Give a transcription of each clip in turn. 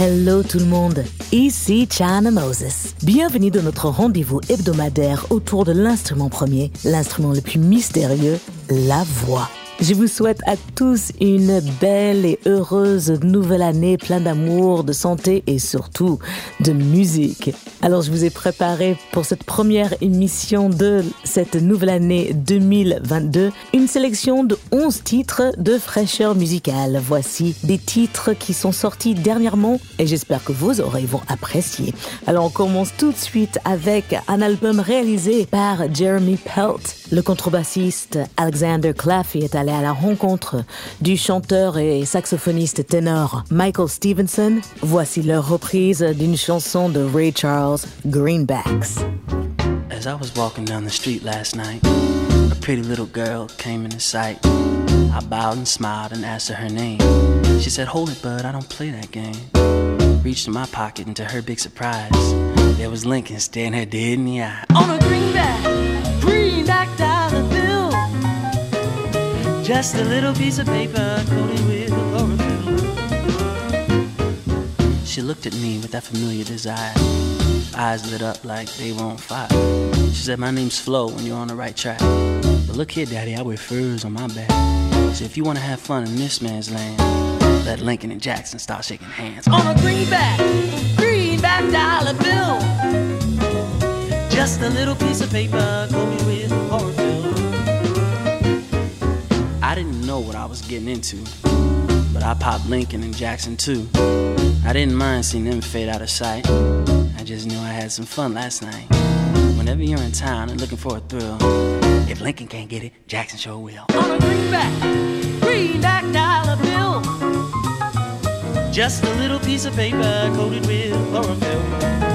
Hello tout le monde, ici China Moses. Bienvenue dans notre rendez-vous hebdomadaire autour de l'instrument premier, l'instrument le plus mystérieux, la voix. Je vous souhaite à tous une belle et heureuse nouvelle année, plein d'amour, de santé et surtout de musique. Alors je vous ai préparé pour cette première émission de cette nouvelle année 2022 une sélection de 11 titres de fraîcheur musicale. Voici des titres qui sont sortis dernièrement et j'espère que vos oreilles vont apprécier. Alors on commence tout de suite avec un album réalisé par Jeremy Pelt. Le contrebassiste Alexander Claffey est allé à la rencontre du chanteur et saxophoniste ténor Michael Stevenson. Voici leur reprise d'une chanson de Ray Charles, Greenbacks. As I was walking down the street last night, a pretty little girl came into sight. I bowed and smiled and asked her her name. She said, Hold it, bud, I don't play that game. Reached in my pocket, and to her big surprise, there was Lincoln staring her dead in the eye. On a greenback, Just a little piece of paper coated with chlorophyll. She looked at me with that familiar desire. Eyes lit up like they were on fire. She said, My name's Flo, and you're on the right track. But look here, Daddy, I wear furs on my back. So if you want to have fun in this man's land, let Lincoln and Jackson start shaking hands. On a greenback, greenback dollar bill. Just a little piece of paper coated with I didn't know what I was getting into, but I popped Lincoln and Jackson too. I didn't mind seeing them fade out of sight. I just knew I had some fun last night. Whenever you're in town and looking for a thrill, if Lincoln can't get it, Jackson sure will. On a greenback, greenback dollar bill. Just a little piece of paper coated with chlorophyll.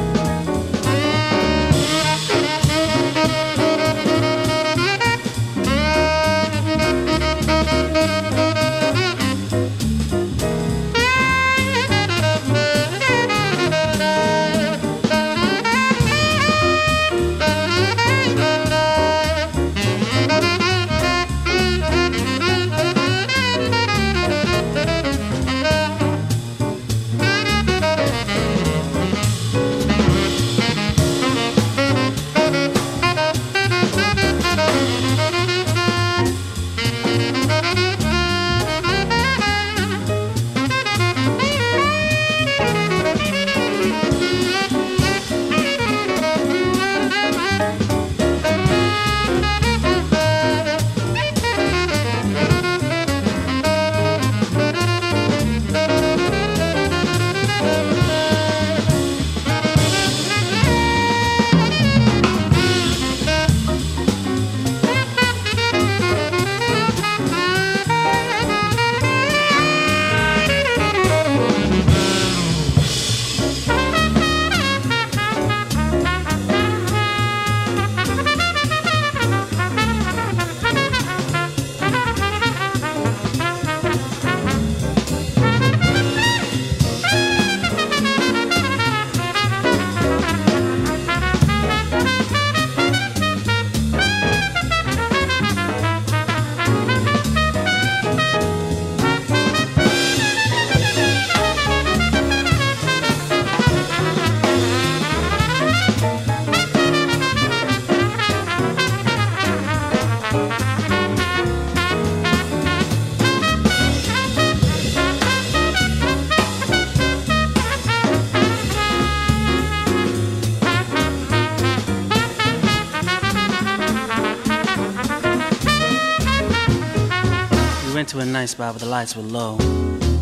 To a nice spot where the lights were low.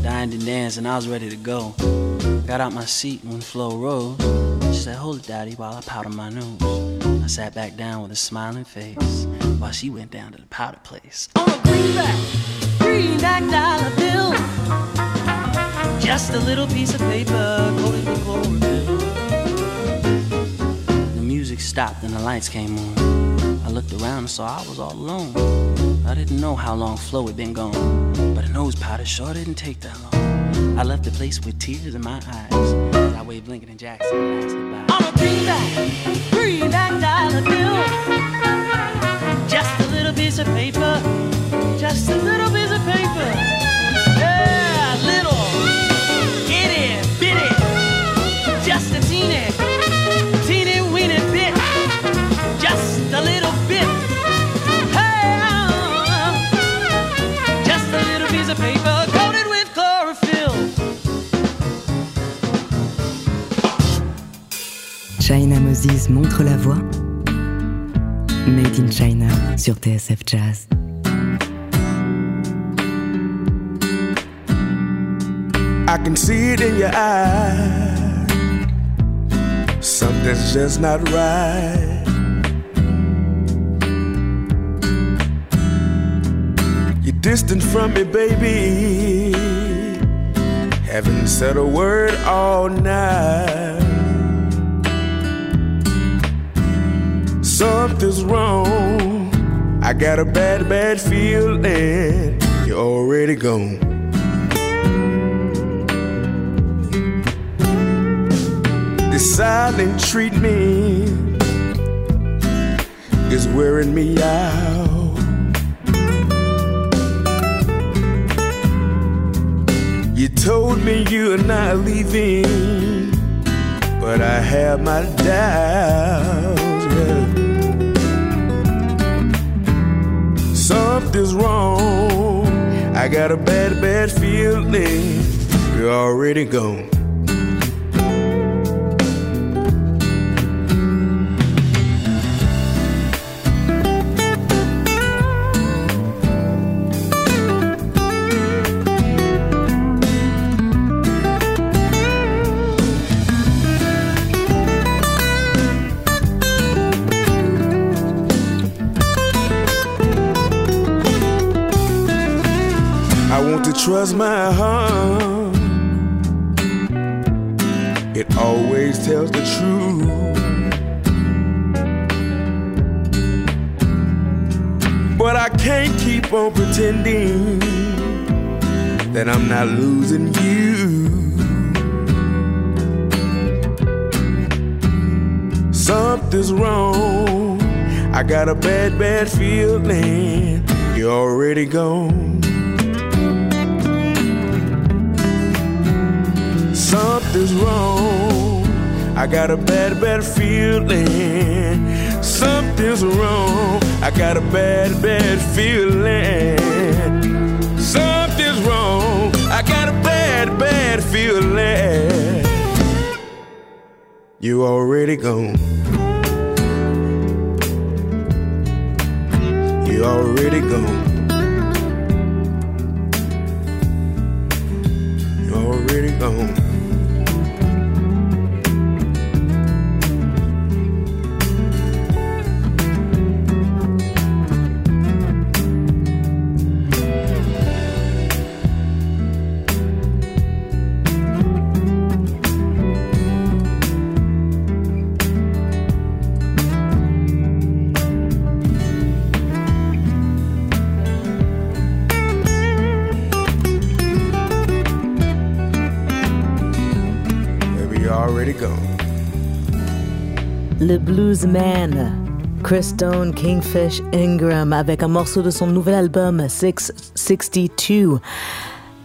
Dined and danced, and I was ready to go. Got out my seat when Flo rose. She said, Hold it, Daddy, while I powder my nose. I sat back down with a smiling face while she went down to the powder place. On a greenback, greenback dollar bill. Just a little piece of paper coated with chlorophyll. The music stopped and the lights came on. I looked around and saw I was all alone. I didn't know how long Flo had been gone, but a nose powder sure didn't take that long. I left the place with tears in my eyes. As I waved Lincoln and Jackson and asked goodbye. I'm a greenback, greenback dollar bill. Just a little piece of paper, just a little piece of paper. Yeah, Montre la voie. Made in China sur TSF Jazz. I can see it in your eyes. Something's just not right. You're distant from me, baby. Haven't said a word all night. Something's wrong. I got a bad, bad feeling. You're already gone. This silent treatment is wearing me out. You told me you're not leaving, but I have my doubts. Something's wrong. I got a bad, bad feeling. You're already gone. Want to trust my heart. It always tells the truth. But I can't keep on pretending that I'm not losing you. Something's wrong. I got a bad, bad feeling. You're already gone. Something's wrong. I got a bad, bad feeling. Something's wrong. I got a bad, bad feeling. Something's wrong. I got a bad, bad feeling. You already gone. You already gone. Le bluesman Chris Stone, Kingfish Ingram avec un morceau de son nouvel album 662.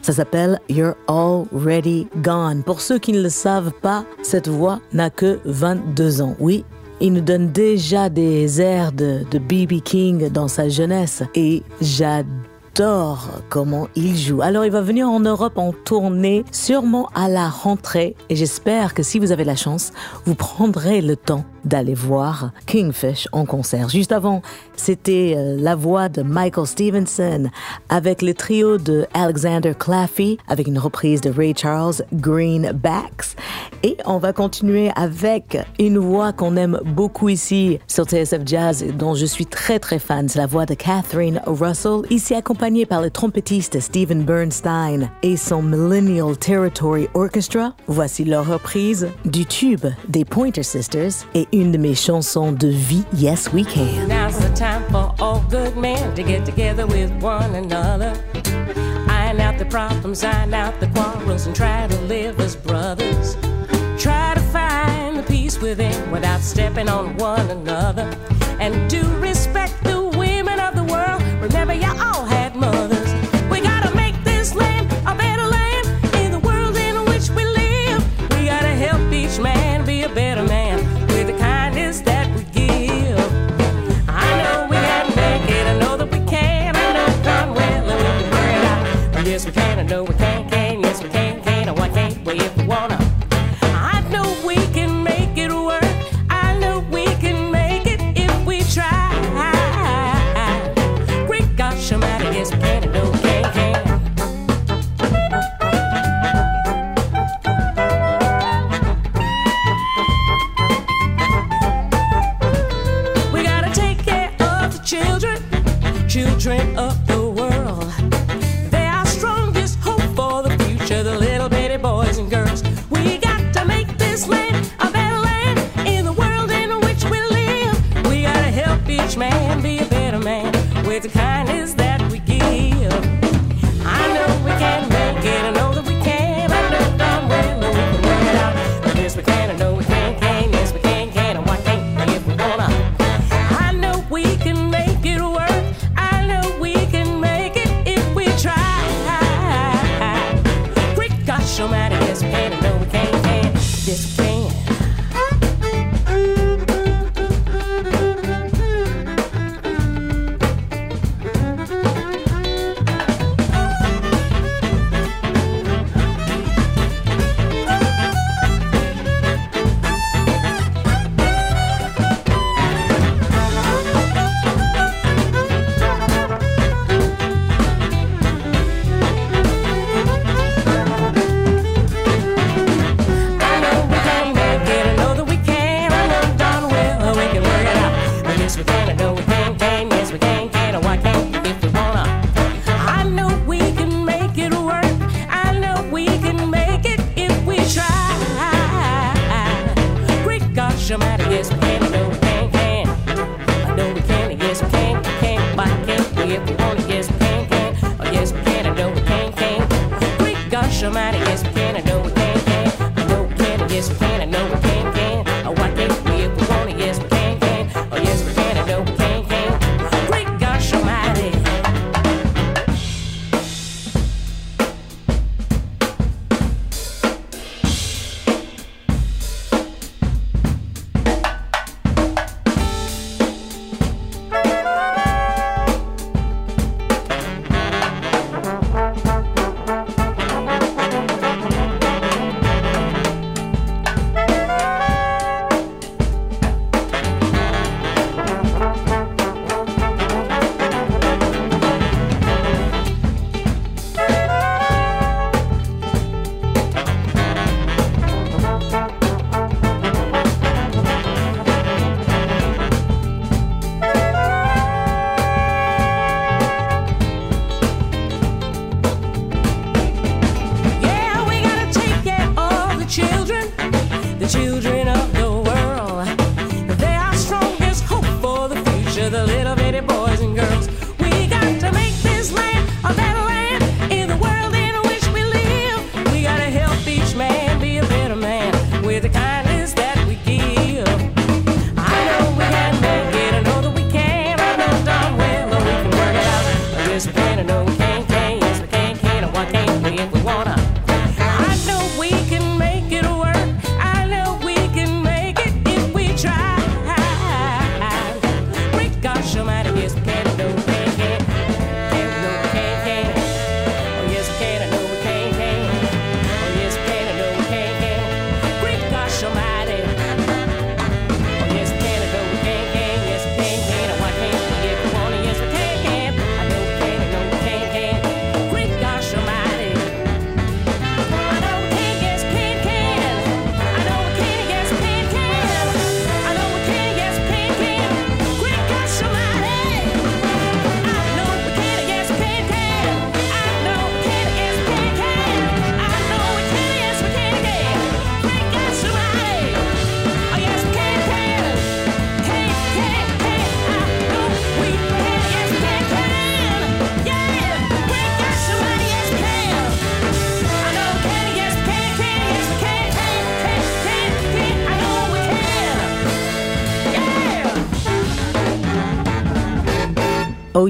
Ça s'appelle You're Already Gone. Pour ceux qui ne le savent pas, cette voix n'a que 22 ans. Oui, il nous donne déjà des airs de B.B. King dans sa jeunesse et j'adore comment il joue. Alors il va venir en Europe en tournée, sûrement à la rentrée et j'espère que si vous avez la chance, vous prendrez le temps d'aller voir Kingfish en concert. Juste avant, c'était euh, la voix de Michael Stevenson avec le trio de Alexander Claffey avec une reprise de Ray Charles Greenbacks et on va continuer avec une voix qu'on aime beaucoup ici sur TSF Jazz dont je suis très très fan, c'est la voix de Catherine Russell, ici accompagnée par le trompettiste Stephen Bernstein et son Millennial Territory Orchestra. Voici leur reprise du tube des Pointer Sisters et une de mes chansons de vie, Yes We Can. Now's the time for all good men to get together with one another. Iron out the problems, iron out the quarrels, and try to live as brothers. Try to find the peace within without stepping on one another. And do respect the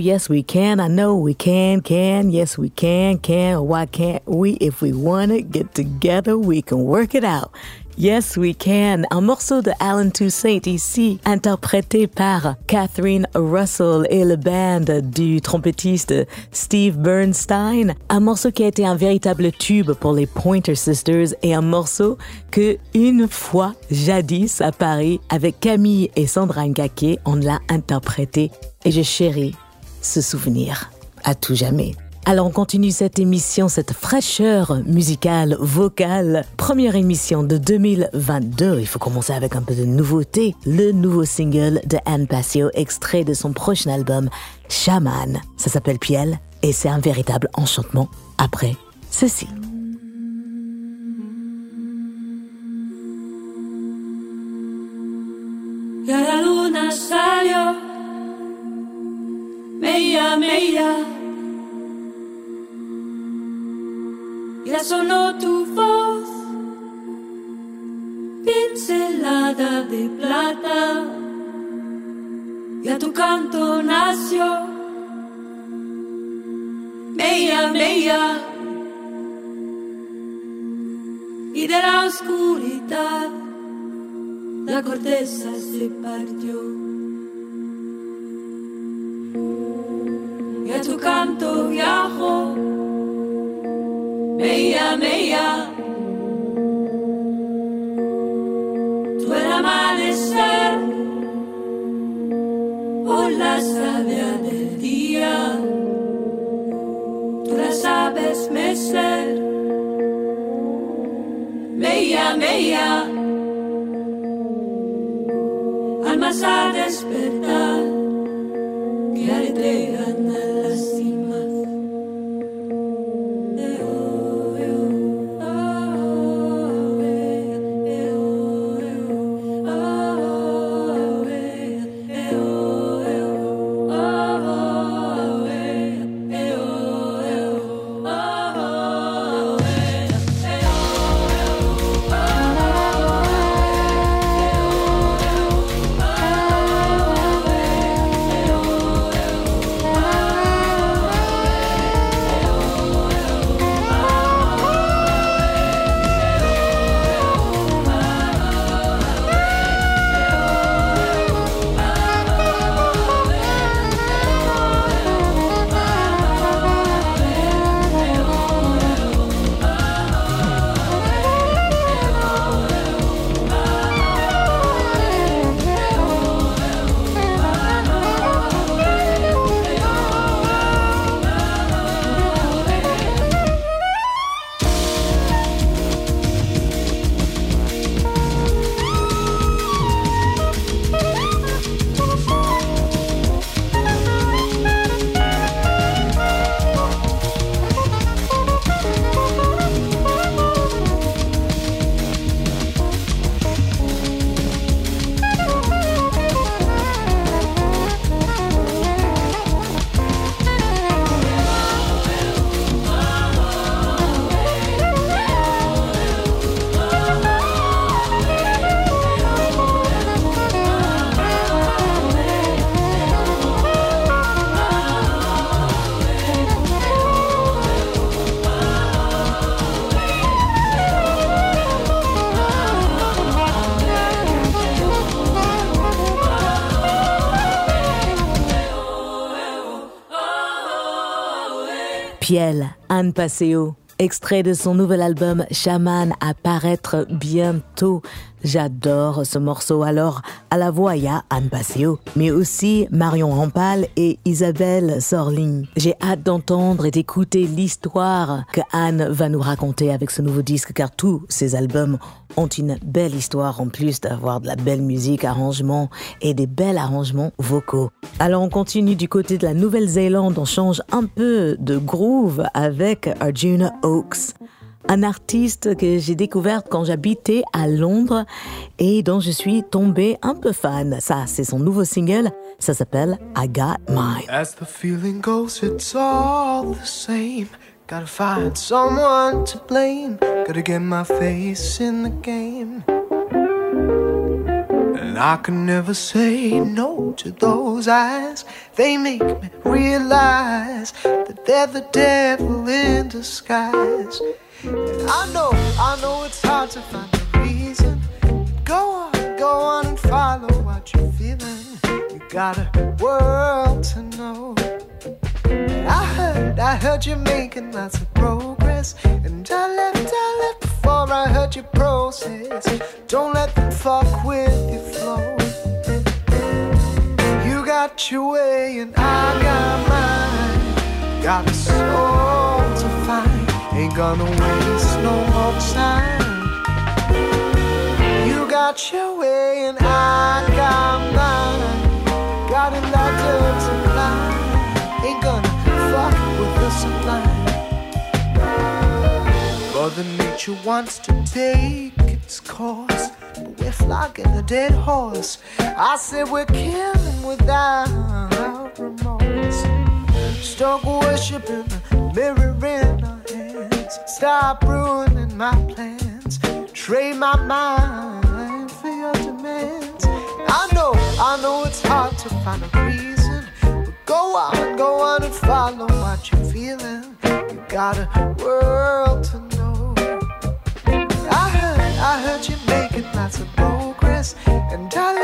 yes, we can. I know we can, can. Yes, we can, can. Why can't we? If we want to get together, we can work it out. Yes, we can. Un morceau de Alan Toussaint ici, interprété par Catherine Russell et le band du trompettiste Steve Bernstein. Un morceau qui a été un véritable tube pour les Pointer Sisters et un morceau que, une fois, jadis à Paris, avec Camille et Sandra Ngake, on l'a interprété. Et je chéris ce souvenir à tout jamais. Alors on continue cette émission, cette fraîcheur musicale, vocale. Première émission de 2022. Il faut commencer avec un peu de nouveauté. Le nouveau single de Anne Passio, extrait de son prochain album, Shaman. Ça s'appelle Piel et c'est un véritable enchantement. Après ceci. la luna salió, ya sonó tu voz, pincelada de plata, ya tu canto nació, bella, bella, y de la oscuridad la corteza se partió. Tu canto viajó Meia, meia. Tú el amanecer o la savia del día. Tú la sabes mecer. Meia, meia. Anne Passeo, extrait de son nouvel album Shaman à paraître bientôt. J'adore ce morceau. Alors, à la voix, il y a Anne Passio, mais aussi Marion Rampal et Isabelle Sorling. J'ai hâte d'entendre et d'écouter l'histoire que Anne va nous raconter avec ce nouveau disque, car tous ses albums ont une belle histoire en plus d'avoir de la belle musique, arrangement et des belles arrangements vocaux. Alors, on continue du côté de la Nouvelle-Zélande. On change un peu de groove avec Arjuna Oaks un artiste que j'ai découvert quand j'habitais à Londres et dont je suis tombée un peu fan. Ça, c'est son nouveau single. Ça s'appelle I Got Mine. As the feeling goes, it's all the same. Gotta find someone to blame. Gotta get my face in the game. And I can never say no to those eyes. They make me realize that they're the devil in disguise. I know, I know it's hard to find a reason. Go on, go on and follow what you're feeling. You got a world to know. I heard, I heard you're making lots of progress. And I left, I left before I heard your process. Don't let them fuck with your flow. You got your way and I got mine. Got a soul gonna waste no more time. You got your way and I got mine. Got a ladder to climb. Ain't gonna fuck with the sublime. Mother Nature wants to take its course, but we're flogging a dead horse. I said we're killing without remorse. Stuck worshiping the Stop ruining my plans. Trade my mind for your demands. I know, I know it's hard to find a reason. But go on, go on and follow what you're feeling. You got a world to know. I heard, I heard you making lots of progress. And I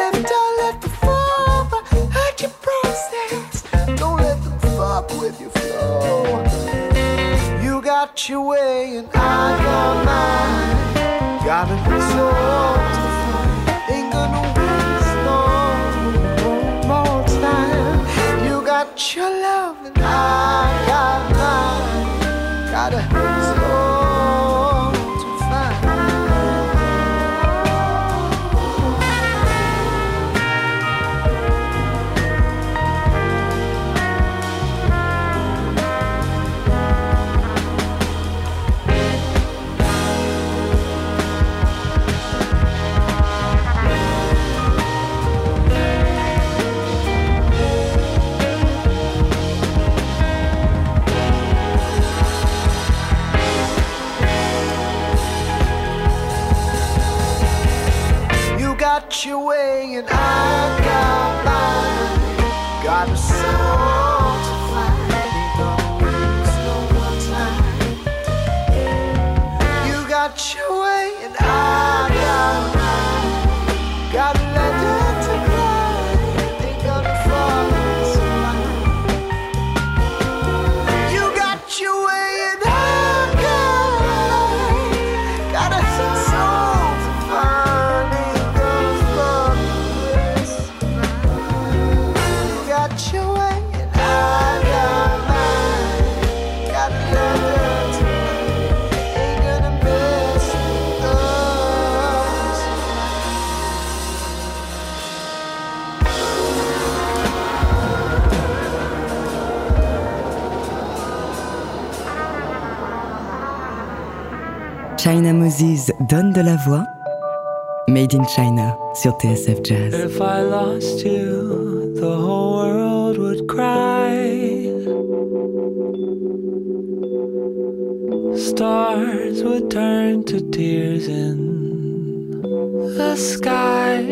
got your way and I got mine. Got a soul to find. Ain't gonna waste no more time. You got your love and I got mine. Got Donne de la voix. Made in China sur TSF Jazz. If I lost you, the whole world would cry. Stars would turn to tears in the sky.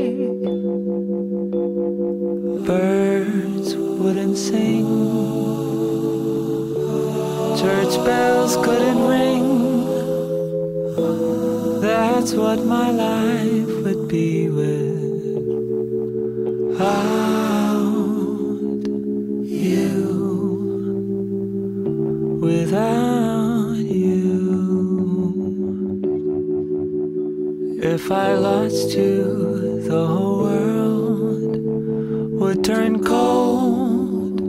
Birds wouldn't sing. Church bells couldn't ring. That's what my life would be without you. Without you. If I lost you, the whole world would turn cold.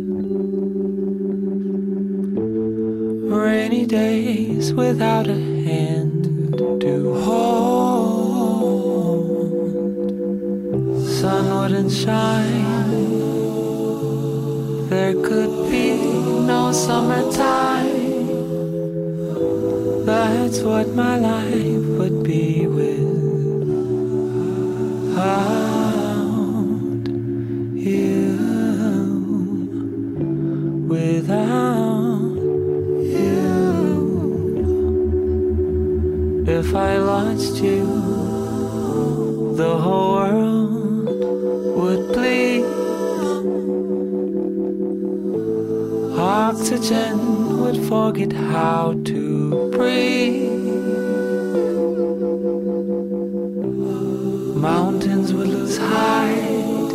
Rainy days without a Sun wouldn't shine. There could be no summertime. That's what my life would be without you. Without you. If I lost you, the whole world oxygen would forget how to breathe. Mountains would lose height,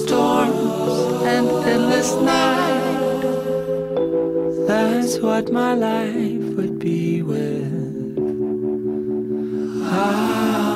storms and endless night. That's what my life would be with. Without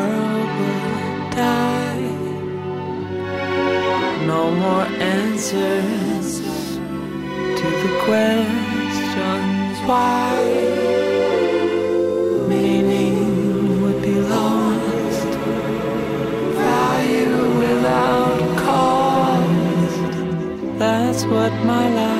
world would die. No more answers to the questions why. Meaning would be lost, value without cost. That's what my life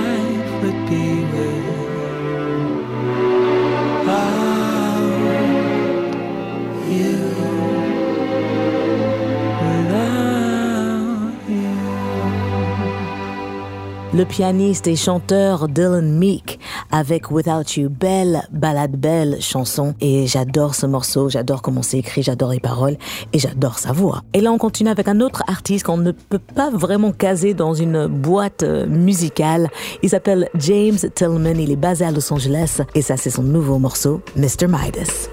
Le pianiste et chanteur Dylan Meek avec Without You, belle balade, belle chanson. Et j'adore ce morceau, j'adore comment c'est écrit, j'adore les paroles et j'adore sa voix. Et là, on continue avec un autre artiste qu'on ne peut pas vraiment caser dans une boîte euh, musicale. Il s'appelle James Tillman, il est basé à Los Angeles et ça, c'est son nouveau morceau, Mr. Midas.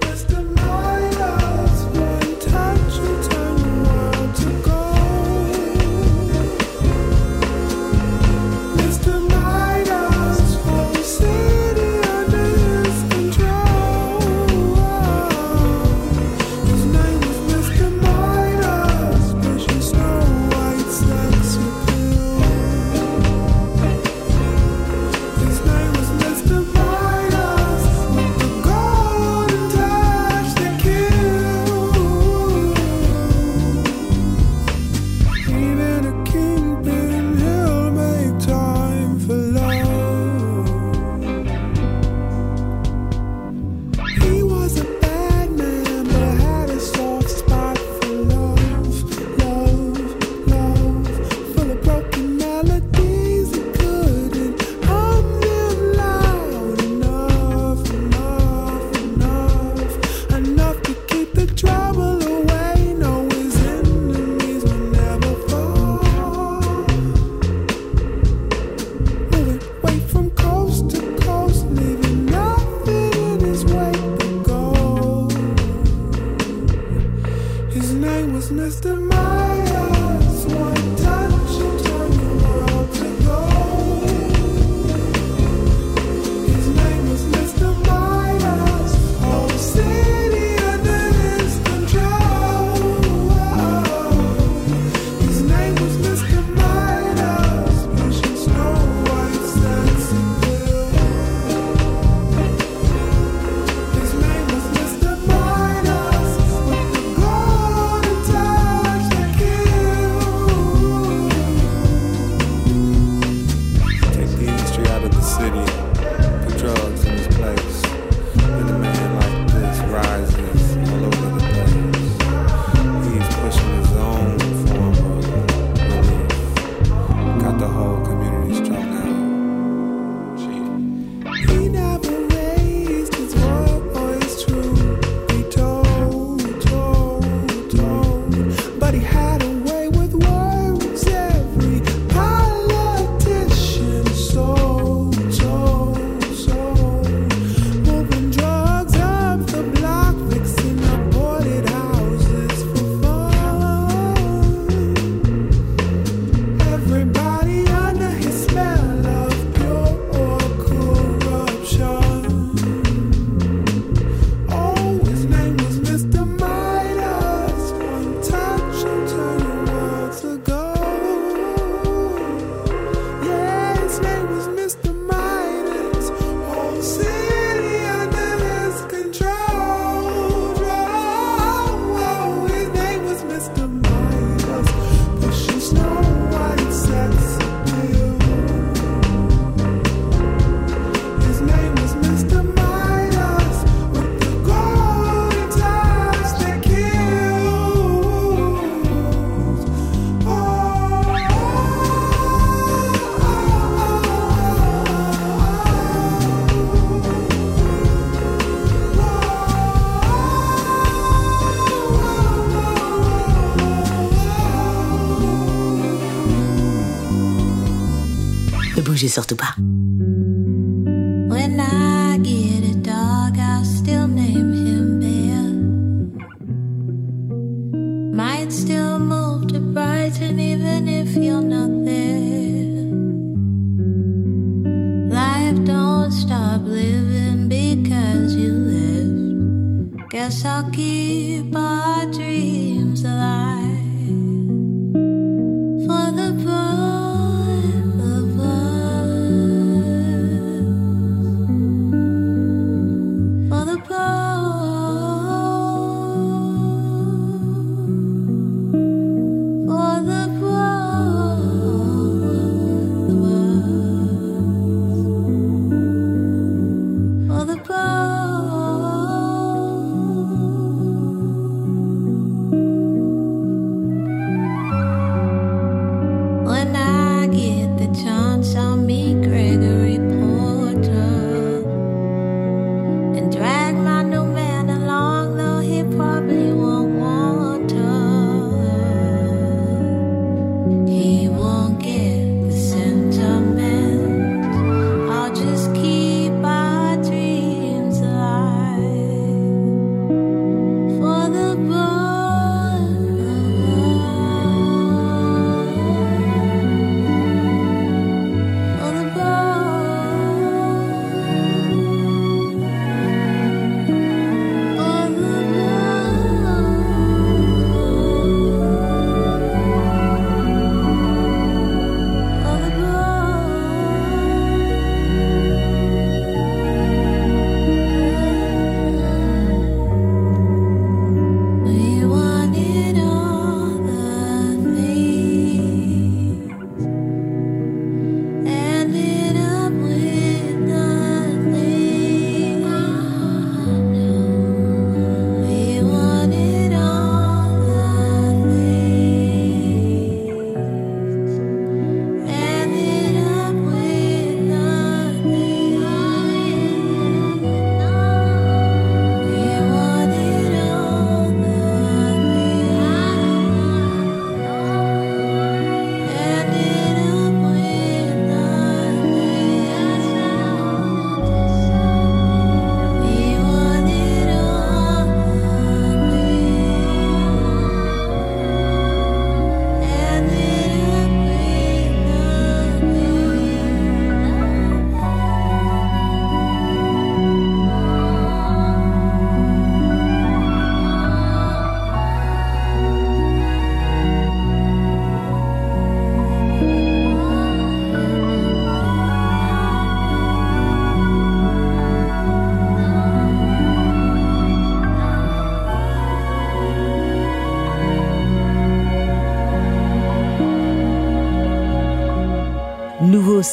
Bougez surtout pas.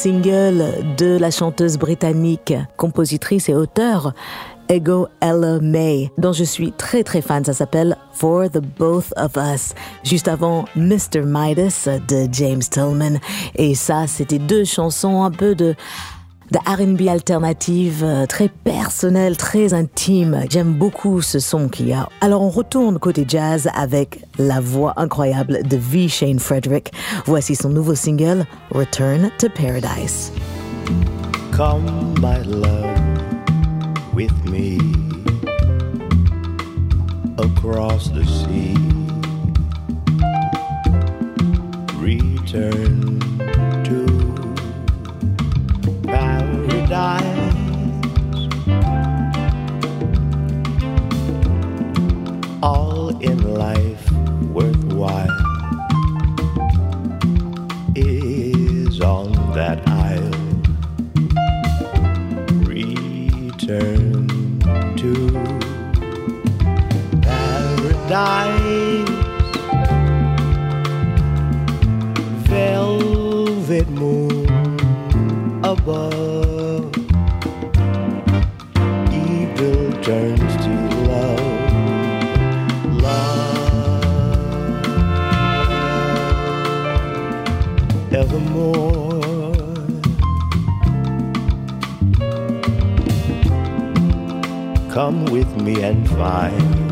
Single de la chanteuse britannique, compositrice et auteure Ego Ella May, dont je suis très très fan. Ça s'appelle For the Both of Us. Juste avant Mr. Midas de James Tillman. Et ça, c'était deux chansons un peu de de R&B alternative, euh, très personnelle, très intime. J'aime beaucoup ce son qu'il y a. Alors on retourne côté jazz avec la voix incroyable de V. Shane Frederick. Voici son nouveau single, Return to Paradise. Come, love, with me across the sea. Return All in life worthwhile. Is on that isle. Return to paradise. Velvet moon above, and find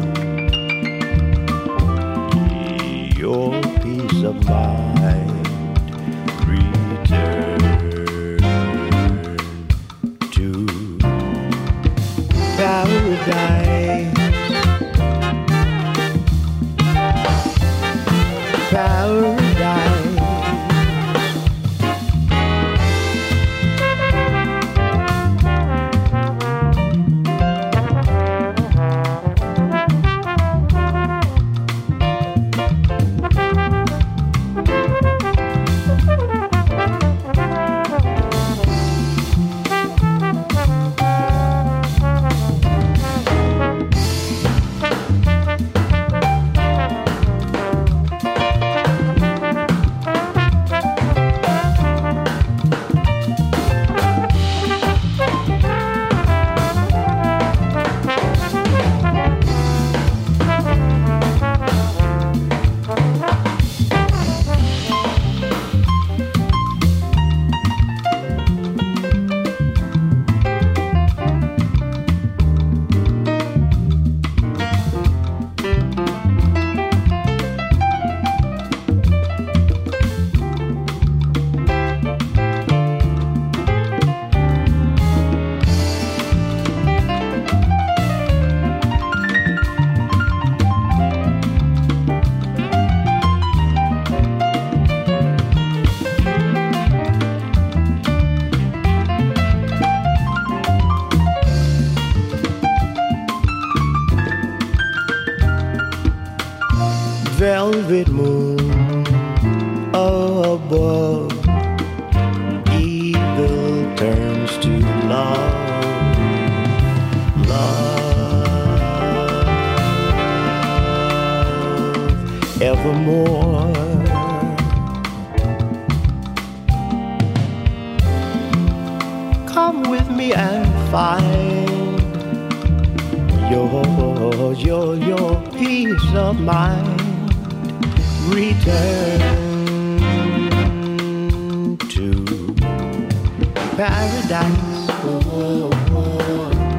paradise. Whoa, whoa,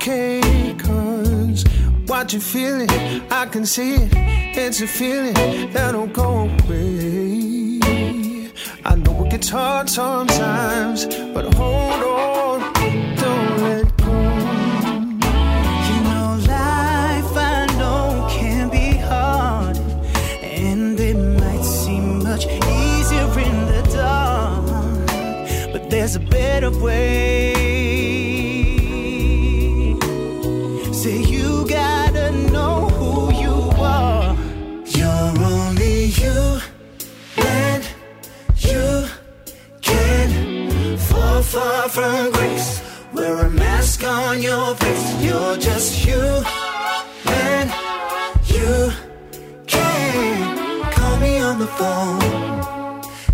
okay, what you're feeling, I can see it. It's a feeling that'll go away. I know it gets hard sometimes, but hold on, don't let go. You know, life I know can be hard, and it might seem much easier in the dark, but there's a better way. From grace. Wear a mask on your face. You're just you, and you can call me on the phone.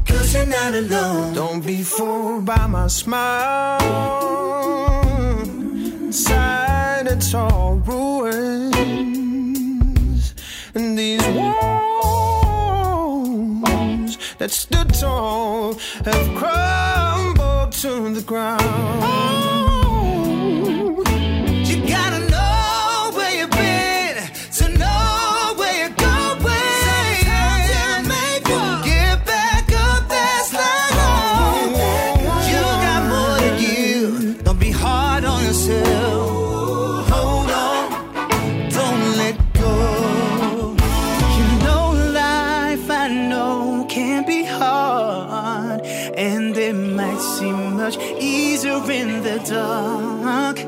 Cause you're not alone. Don't be fooled by my smile. Inside it's all ruins. And these walls that stood tall have crumbled to the ground. You in the dark.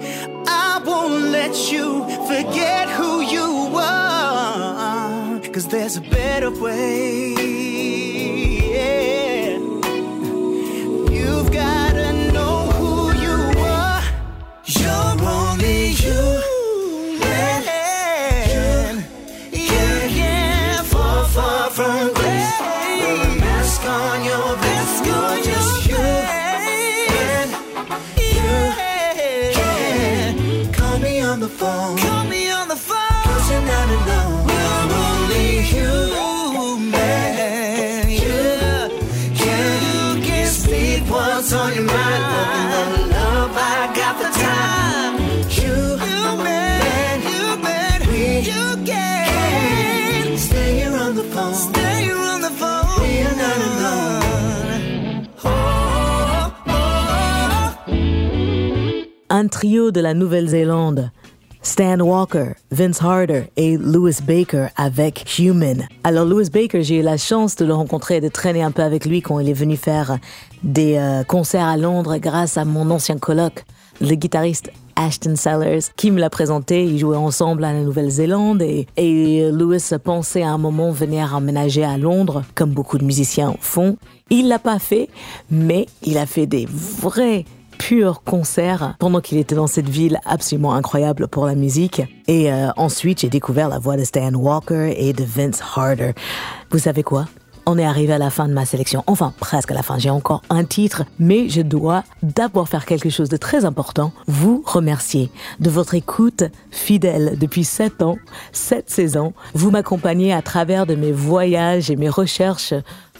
I won't let you forget who you are. Cause there's a better way. Un trio de la Nouvelle-Zélande. Stan Walker, Vince Harder et Louis Baker avec Human. Alors Louis Baker, j'ai eu la chance de le rencontrer et de traîner un peu avec lui quand il est venu faire des euh, concerts à Londres grâce à mon ancien coloc, le guitariste Ashton Sellers, qui me l'a présenté. Ils jouaient ensemble à la Nouvelle-Zélande et, et Louis pensait à un moment venir emménager à Londres, comme beaucoup de musiciens font. Il l'a pas fait, mais il a fait des vrais pur concert pendant qu'il était dans cette ville absolument incroyable pour la musique. Et euh, ensuite, j'ai découvert la voix de Stan Walker et de Vince Harder. Vous savez quoi? On est arrivé à la fin de ma sélection, enfin presque à la fin, j'ai encore un titre, mais je dois d'abord faire quelque chose de très important, vous remercier de votre écoute fidèle depuis 7 ans, 7 saisons. Vous m'accompagnez à travers de mes voyages et mes recherches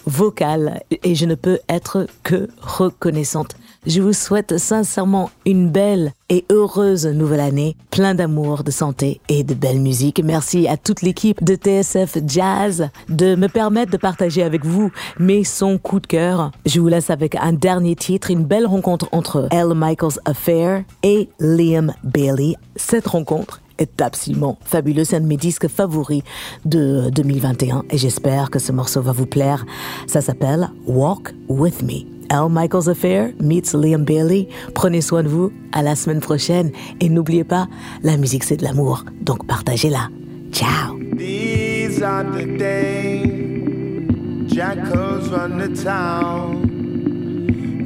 vocales et je ne peux être que reconnaissante. Je vous souhaite sincèrement une belle et heureuse nouvelle année, plein d'amour, de santé et de belle musique. Merci à toute l'équipe de TSF Jazz de me permettre de partager avec vous mes sons coup de cœur. Je vous laisse avec un dernier titre, une belle rencontre entre Elle Michaels Affair et Liam Bailey. Cette rencontre est absolument fabuleux. C'est un de mes disques favoris de 2021 et j'espère que ce morceau va vous plaire. Ça s'appelle Walk With Me. L. Michaels Affair meets Liam Bailey. Prenez soin de vous. À la semaine prochaine. Et n'oubliez pas, la musique c'est de l'amour. Donc partagez-la. Ciao. These are the days jackals run the town.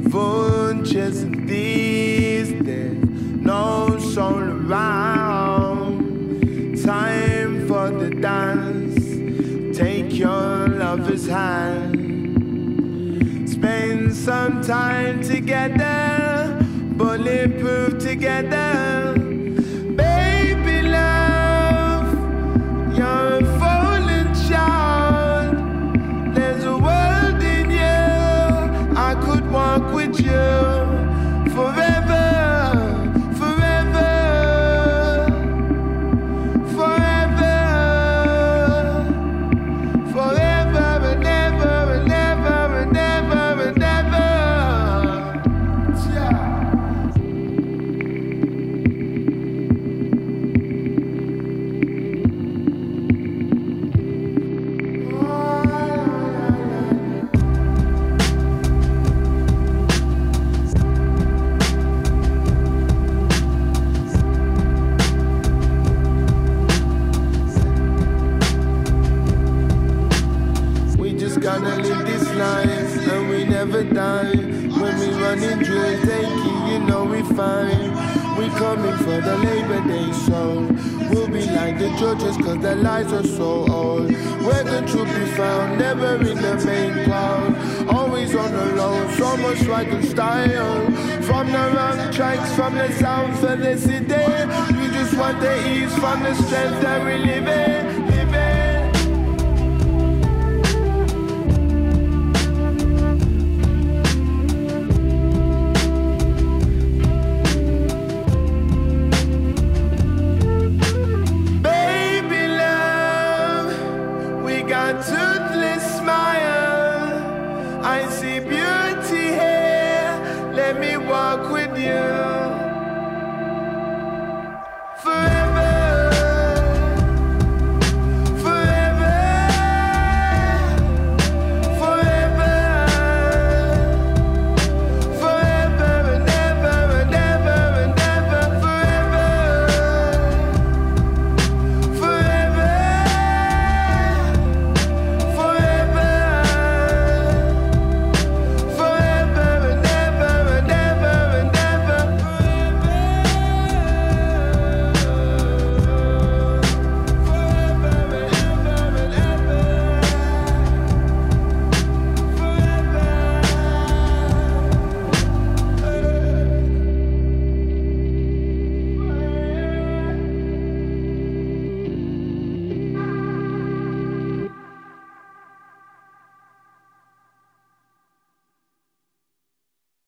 Vultures these days, no soul around. Time for the dance. Take your lover's hand. Some time together, bulletproof together. Fine. We coming for the Labor Day soul. We'll be like the judges cause their lives are so old. Where the truth be found, never in the main crowd. Always on the low, so much like a style. From the wrong tracks, from the south of the city. We just want the ease from the strength that we. Live in.